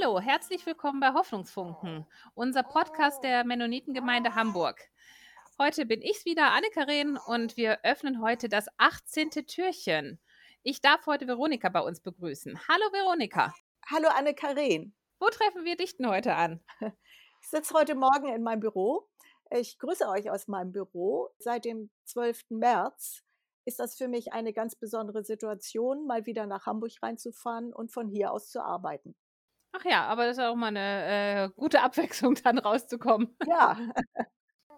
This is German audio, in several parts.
Hallo, herzlich willkommen bei Hoffnungsfunken, unser Podcast der Mennonitengemeinde Hamburg. Heute bin ich wieder, Anne-Karin, und wir öffnen heute das 18. Türchen. Ich darf heute Veronika bei uns begrüßen. Hallo Veronika. Hallo Anne-Karin. Wo treffen wir dich denn heute an? Ich sitze heute Morgen in meinem Büro. Ich grüße euch aus meinem Büro. Seit dem 12. März ist das für mich eine ganz besondere Situation, mal wieder nach Hamburg reinzufahren und von hier aus zu arbeiten. Ach ja, aber das ist auch mal eine äh, gute Abwechslung, dann rauszukommen. Ja.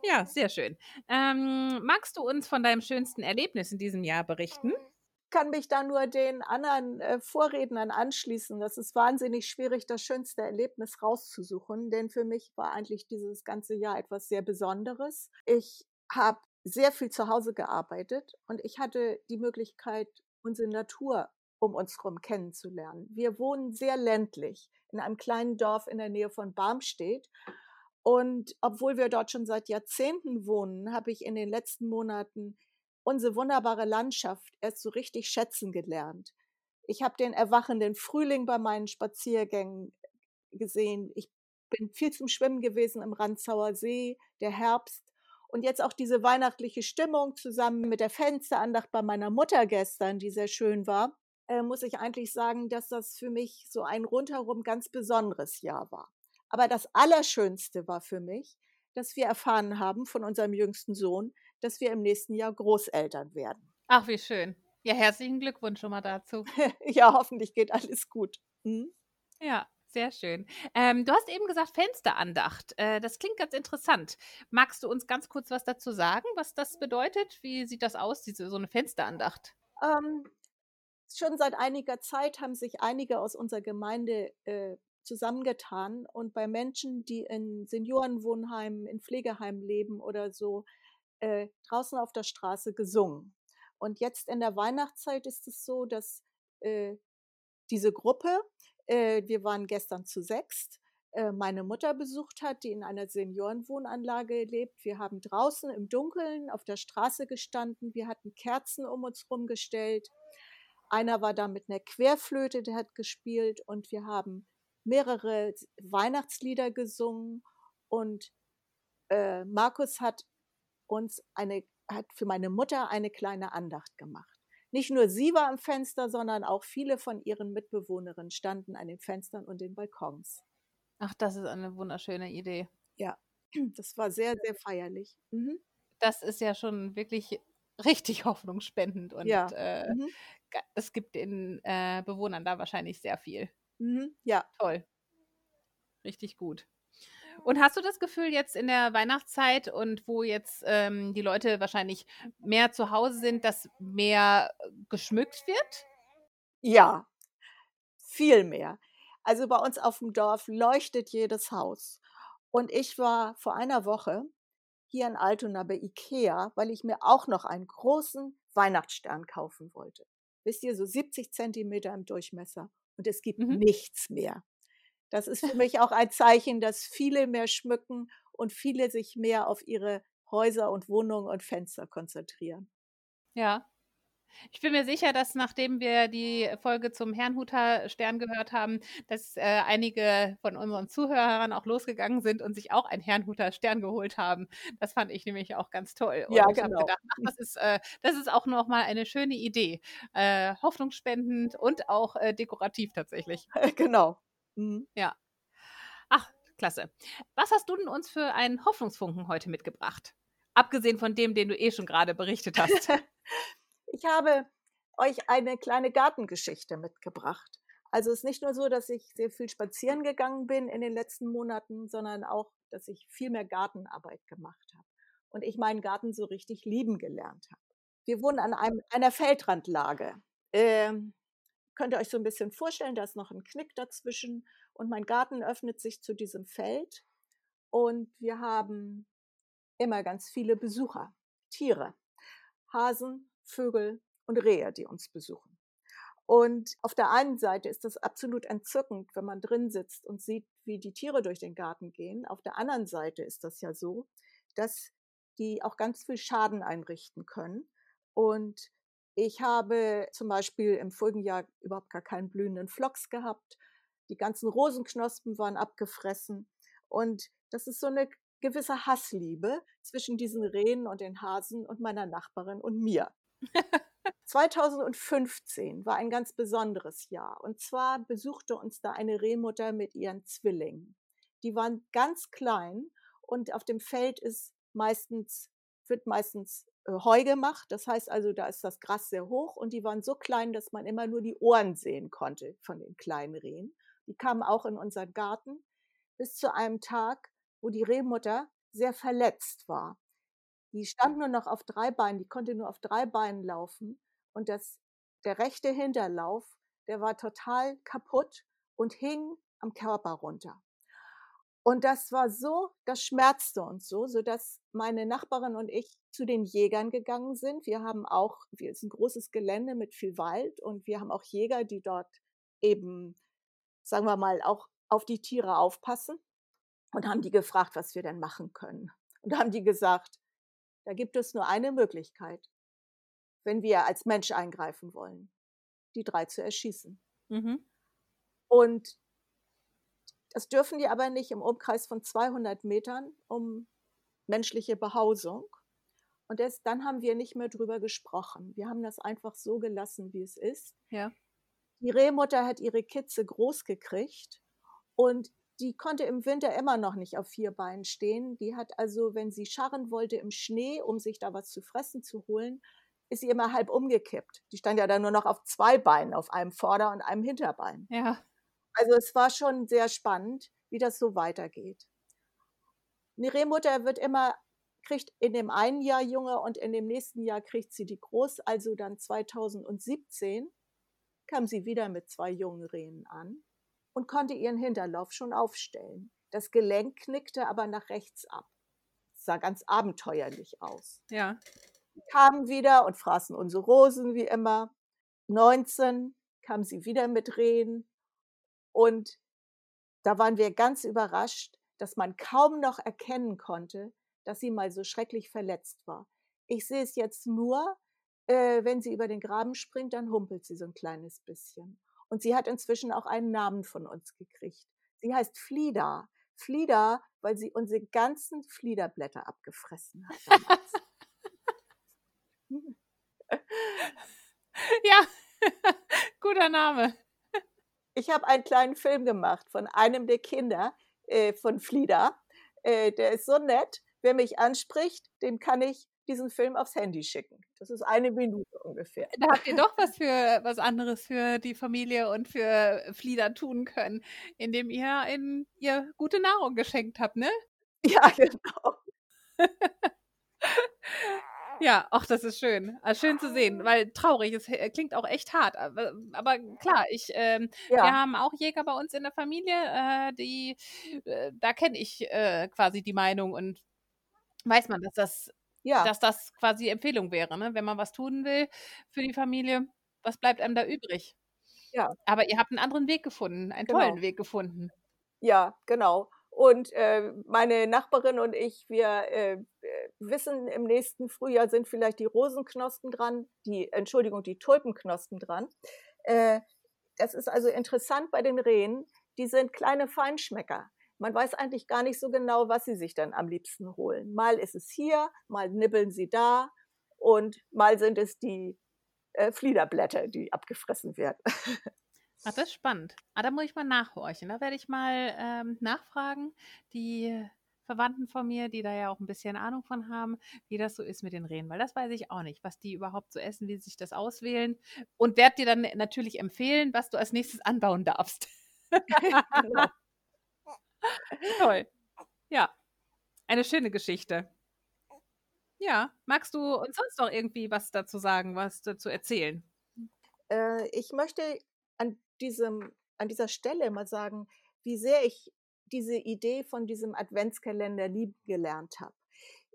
ja, sehr schön. Ähm, magst du uns von deinem schönsten Erlebnis in diesem Jahr berichten? Ich kann mich da nur den anderen äh, Vorrednern anschließen. Das ist wahnsinnig schwierig, das schönste Erlebnis rauszusuchen, denn für mich war eigentlich dieses ganze Jahr etwas sehr Besonderes. Ich habe sehr viel zu Hause gearbeitet und ich hatte die Möglichkeit, unsere Natur um uns herum kennenzulernen. Wir wohnen sehr ländlich in einem kleinen Dorf in der Nähe von Barmstedt. Und obwohl wir dort schon seit Jahrzehnten wohnen, habe ich in den letzten Monaten unsere wunderbare Landschaft erst so richtig schätzen gelernt. Ich habe den erwachenden Frühling bei meinen Spaziergängen gesehen. Ich bin viel zum Schwimmen gewesen im Ranzauer See, der Herbst. Und jetzt auch diese weihnachtliche Stimmung zusammen mit der Fensterandacht bei meiner Mutter gestern, die sehr schön war äh, muss ich eigentlich sagen, dass das für mich so ein rundherum ganz besonderes Jahr war. Aber das Allerschönste war für mich, dass wir erfahren haben von unserem jüngsten Sohn, dass wir im nächsten Jahr Großeltern werden. Ach, wie schön. Ja, herzlichen Glückwunsch schon mal dazu. ja, hoffentlich geht alles gut. Hm? Ja, sehr schön. Ähm, du hast eben gesagt Fensterandacht. Äh, das klingt ganz interessant. Magst du uns ganz kurz was dazu sagen, was das bedeutet? Wie sieht das aus, diese so eine Fensterandacht? Ähm, schon seit einiger Zeit haben sich einige aus unserer Gemeinde äh, zusammengetan und bei Menschen, die in Seniorenwohnheimen, in Pflegeheimen leben oder so, äh, draußen auf der Straße gesungen. Und jetzt in der Weihnachtszeit ist es so, dass äh, diese Gruppe, äh, wir waren gestern zu sechst, äh, meine Mutter besucht hat, die in einer Seniorenwohnanlage lebt. Wir haben draußen im Dunkeln auf der Straße gestanden. Wir hatten Kerzen um uns rumgestellt. Einer war da mit einer Querflöte, der hat gespielt und wir haben mehrere Weihnachtslieder gesungen und äh, Markus hat uns eine, hat für meine Mutter eine kleine Andacht gemacht. Nicht nur sie war am Fenster, sondern auch viele von ihren Mitbewohnerinnen standen an den Fenstern und den Balkons. Ach, das ist eine wunderschöne Idee. Ja, das war sehr, sehr feierlich. Mhm. Das ist ja schon wirklich richtig hoffnungsspendend und ja. äh, mhm es gibt den äh, Bewohnern da wahrscheinlich sehr viel. Mhm, ja. Toll. Richtig gut. Und hast du das Gefühl jetzt in der Weihnachtszeit und wo jetzt ähm, die Leute wahrscheinlich mehr zu Hause sind, dass mehr äh, geschmückt wird? Ja, viel mehr. Also bei uns auf dem Dorf leuchtet jedes Haus. Und ich war vor einer Woche hier in Altona bei Ikea, weil ich mir auch noch einen großen Weihnachtsstern kaufen wollte wisst ihr, so 70 Zentimeter im Durchmesser und es gibt mhm. nichts mehr. Das ist für mich auch ein Zeichen, dass viele mehr schmücken und viele sich mehr auf ihre Häuser und Wohnungen und Fenster konzentrieren. Ja, ich bin mir sicher, dass nachdem wir die Folge zum Herrnhuter Stern gehört haben, dass äh, einige von unseren Zuhörern auch losgegangen sind und sich auch einen Herrnhuter Stern geholt haben. Das fand ich nämlich auch ganz toll. Und ja, ich genau. gedacht, ach, das ist, äh, das ist auch nochmal eine schöne Idee. Äh, hoffnungsspendend und auch äh, dekorativ tatsächlich. Genau. Mhm. Ja. Ach, klasse. Was hast du denn uns für einen Hoffnungsfunken heute mitgebracht? Abgesehen von dem, den du eh schon gerade berichtet hast. Ich habe euch eine kleine Gartengeschichte mitgebracht. Also es ist nicht nur so, dass ich sehr viel spazieren gegangen bin in den letzten Monaten, sondern auch, dass ich viel mehr Gartenarbeit gemacht habe und ich meinen Garten so richtig lieben gelernt habe. Wir wohnen an einem, einer Feldrandlage. Ähm, könnt ihr euch so ein bisschen vorstellen, da ist noch ein Knick dazwischen und mein Garten öffnet sich zu diesem Feld und wir haben immer ganz viele Besucher, Tiere, Hasen, Vögel und Rehe, die uns besuchen. Und auf der einen Seite ist das absolut entzückend, wenn man drin sitzt und sieht, wie die Tiere durch den Garten gehen. Auf der anderen Seite ist das ja so, dass die auch ganz viel Schaden einrichten können. Und ich habe zum Beispiel im vorigen Jahr überhaupt gar keinen blühenden Flocks gehabt. Die ganzen Rosenknospen waren abgefressen. Und das ist so eine gewisse Hassliebe zwischen diesen Rehen und den Hasen und meiner Nachbarin und mir. 2015 war ein ganz besonderes Jahr. Und zwar besuchte uns da eine Rehmutter mit ihren Zwillingen. Die waren ganz klein und auf dem Feld ist meistens, wird meistens äh, Heu gemacht. Das heißt also, da ist das Gras sehr hoch und die waren so klein, dass man immer nur die Ohren sehen konnte von den kleinen Rehen. Die kamen auch in unseren Garten bis zu einem Tag, wo die Rehmutter sehr verletzt war. Die stand nur noch auf drei Beinen, die konnte nur auf drei Beinen laufen und das, der rechte Hinterlauf, der war total kaputt und hing am Körper runter. Und das war so, das schmerzte uns so, so dass meine Nachbarin und ich zu den Jägern gegangen sind. Wir haben auch, wir ist ein großes Gelände mit viel Wald und wir haben auch Jäger, die dort eben, sagen wir mal, auch auf die Tiere aufpassen und haben die gefragt, was wir denn machen können. Und haben die gesagt, da gibt es nur eine Möglichkeit, wenn wir als Mensch eingreifen wollen, die drei zu erschießen. Mhm. Und das dürfen die aber nicht im Umkreis von 200 Metern um menschliche Behausung. Und das, dann haben wir nicht mehr drüber gesprochen. Wir haben das einfach so gelassen, wie es ist. Ja. Die Rehmutter hat ihre Kitze groß gekriegt und die konnte im Winter immer noch nicht auf vier Beinen stehen. Die hat also, wenn sie scharren wollte im Schnee, um sich da was zu fressen zu holen, ist sie immer halb umgekippt. Die stand ja dann nur noch auf zwei Beinen, auf einem Vorder- und einem Hinterbein. Ja. Also es war schon sehr spannend, wie das so weitergeht. Eine Rehmutter wird immer, kriegt in dem einen Jahr Junge und in dem nächsten Jahr kriegt sie die groß. Also dann 2017 kam sie wieder mit zwei jungen Rehen an und konnte ihren Hinterlauf schon aufstellen. Das Gelenk knickte aber nach rechts ab. Das sah ganz abenteuerlich aus. Ja. Kamen wieder und fraßen unsere Rosen wie immer. 19 kam sie wieder mit Rehen und da waren wir ganz überrascht, dass man kaum noch erkennen konnte, dass sie mal so schrecklich verletzt war. Ich sehe es jetzt nur, äh, wenn sie über den Graben springt, dann humpelt sie so ein kleines bisschen. Und sie hat inzwischen auch einen Namen von uns gekriegt. Sie heißt Flieda. Flieda, weil sie unsere ganzen Fliederblätter abgefressen hat. ja, guter Name. Ich habe einen kleinen Film gemacht von einem der Kinder äh, von Flieda. Äh, der ist so nett. Wer mich anspricht, dem kann ich diesen Film aufs Handy schicken. Das ist eine Minute ungefähr. Da habt ihr doch was für was anderes für die Familie und für Flieder tun können, indem ihr in ihr gute Nahrung geschenkt habt, ne? Ja, genau. Ja, ach, das ist schön. Also schön zu sehen, weil traurig, es klingt auch echt hart. Aber, aber klar, ich, ähm, ja. wir haben auch Jäger bei uns in der Familie, äh, die, äh, da kenne ich äh, quasi die Meinung und weiß man, dass das, ja. dass das quasi Empfehlung wäre, ne? wenn man was tun will für die Familie. Was bleibt einem da übrig? Ja. Aber ihr habt einen anderen Weg gefunden, einen genau. tollen Weg gefunden. Ja, genau. Und äh, meine Nachbarin und ich, wir äh, wissen, im nächsten Frühjahr sind vielleicht die Rosenknospen dran, die, Entschuldigung, die Tulpenknospen dran. Äh, das ist also interessant bei den Rehen. Die sind kleine Feinschmecker. Man weiß eigentlich gar nicht so genau, was sie sich dann am liebsten holen. Mal ist es hier, mal nibbeln sie da und mal sind es die äh, Fliederblätter, die abgefressen werden. Ach, das ist spannend. Ah, da muss ich mal nachhorchen. Da werde ich mal ähm, nachfragen. Die Verwandten von mir, die da ja auch ein bisschen Ahnung von haben, wie das so ist mit den Rehen, weil das weiß ich auch nicht, was die überhaupt so essen, wie sie sich das auswählen und werde dir dann natürlich empfehlen, was du als nächstes anbauen darfst. Genau. Toll. Ja, eine schöne Geschichte. Ja, magst du uns sonst noch irgendwie was dazu sagen, was dazu erzählen? Äh, ich möchte an diesem, an dieser Stelle mal sagen, wie sehr ich diese Idee von diesem Adventskalender lieben gelernt habe.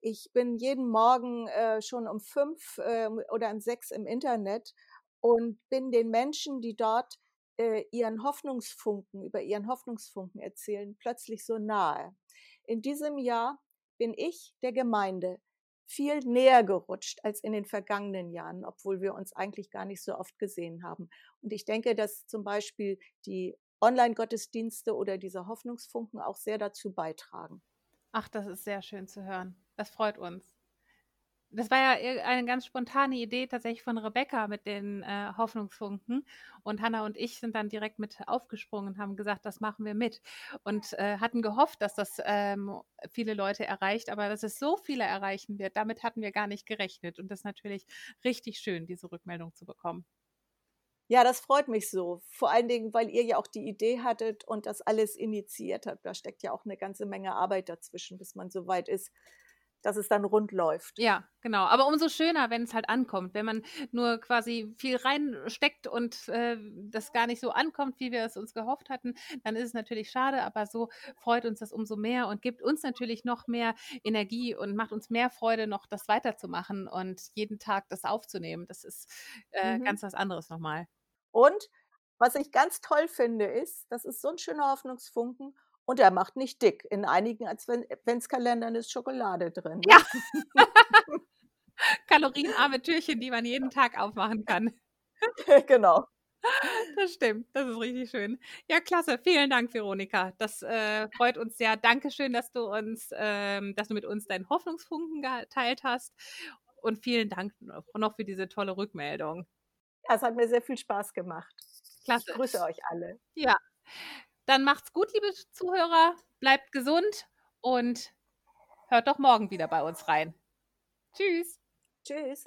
Ich bin jeden Morgen äh, schon um fünf äh, oder um sechs im Internet und bin den Menschen, die dort äh, ihren Hoffnungsfunken, über ihren Hoffnungsfunken erzählen, plötzlich so nahe. In diesem Jahr bin ich der Gemeinde viel näher gerutscht als in den vergangenen Jahren, obwohl wir uns eigentlich gar nicht so oft gesehen haben. Und ich denke, dass zum Beispiel die Online-Gottesdienste oder diese Hoffnungsfunken auch sehr dazu beitragen. Ach, das ist sehr schön zu hören. Das freut uns. Das war ja eine ganz spontane Idee tatsächlich von Rebecca mit den äh, Hoffnungsfunken. Und Hanna und ich sind dann direkt mit aufgesprungen und haben gesagt, das machen wir mit. Und äh, hatten gehofft, dass das ähm, viele Leute erreicht, aber dass es so viele erreichen wird, damit hatten wir gar nicht gerechnet. Und das ist natürlich richtig schön, diese Rückmeldung zu bekommen. Ja, das freut mich so. Vor allen Dingen, weil ihr ja auch die Idee hattet und das alles initiiert habt. Da steckt ja auch eine ganze Menge Arbeit dazwischen, bis man so weit ist, dass es dann rund läuft. Ja, genau. Aber umso schöner, wenn es halt ankommt. Wenn man nur quasi viel reinsteckt und äh, das gar nicht so ankommt, wie wir es uns gehofft hatten, dann ist es natürlich schade. Aber so freut uns das umso mehr und gibt uns natürlich noch mehr Energie und macht uns mehr Freude, noch das weiterzumachen und jeden Tag das aufzunehmen. Das ist äh, mhm. ganz was anderes nochmal. Und was ich ganz toll finde, ist, das ist so ein schöner Hoffnungsfunken und er macht nicht dick. In einigen Adventskalendern ist Schokolade drin. Ja. Kalorienarme Türchen, die man jeden Tag aufmachen kann. genau. Das stimmt, das ist richtig schön. Ja, klasse. Vielen Dank, Veronika. Das äh, freut uns sehr. Dankeschön, dass du uns, ähm, dass du mit uns deinen Hoffnungsfunken geteilt hast. Und vielen Dank noch für diese tolle Rückmeldung. Ja, es hat mir sehr viel Spaß gemacht. Klasse. Ich grüße euch alle. Ja. Dann macht's gut, liebe Zuhörer. Bleibt gesund und hört doch morgen wieder bei uns rein. Tschüss. Tschüss.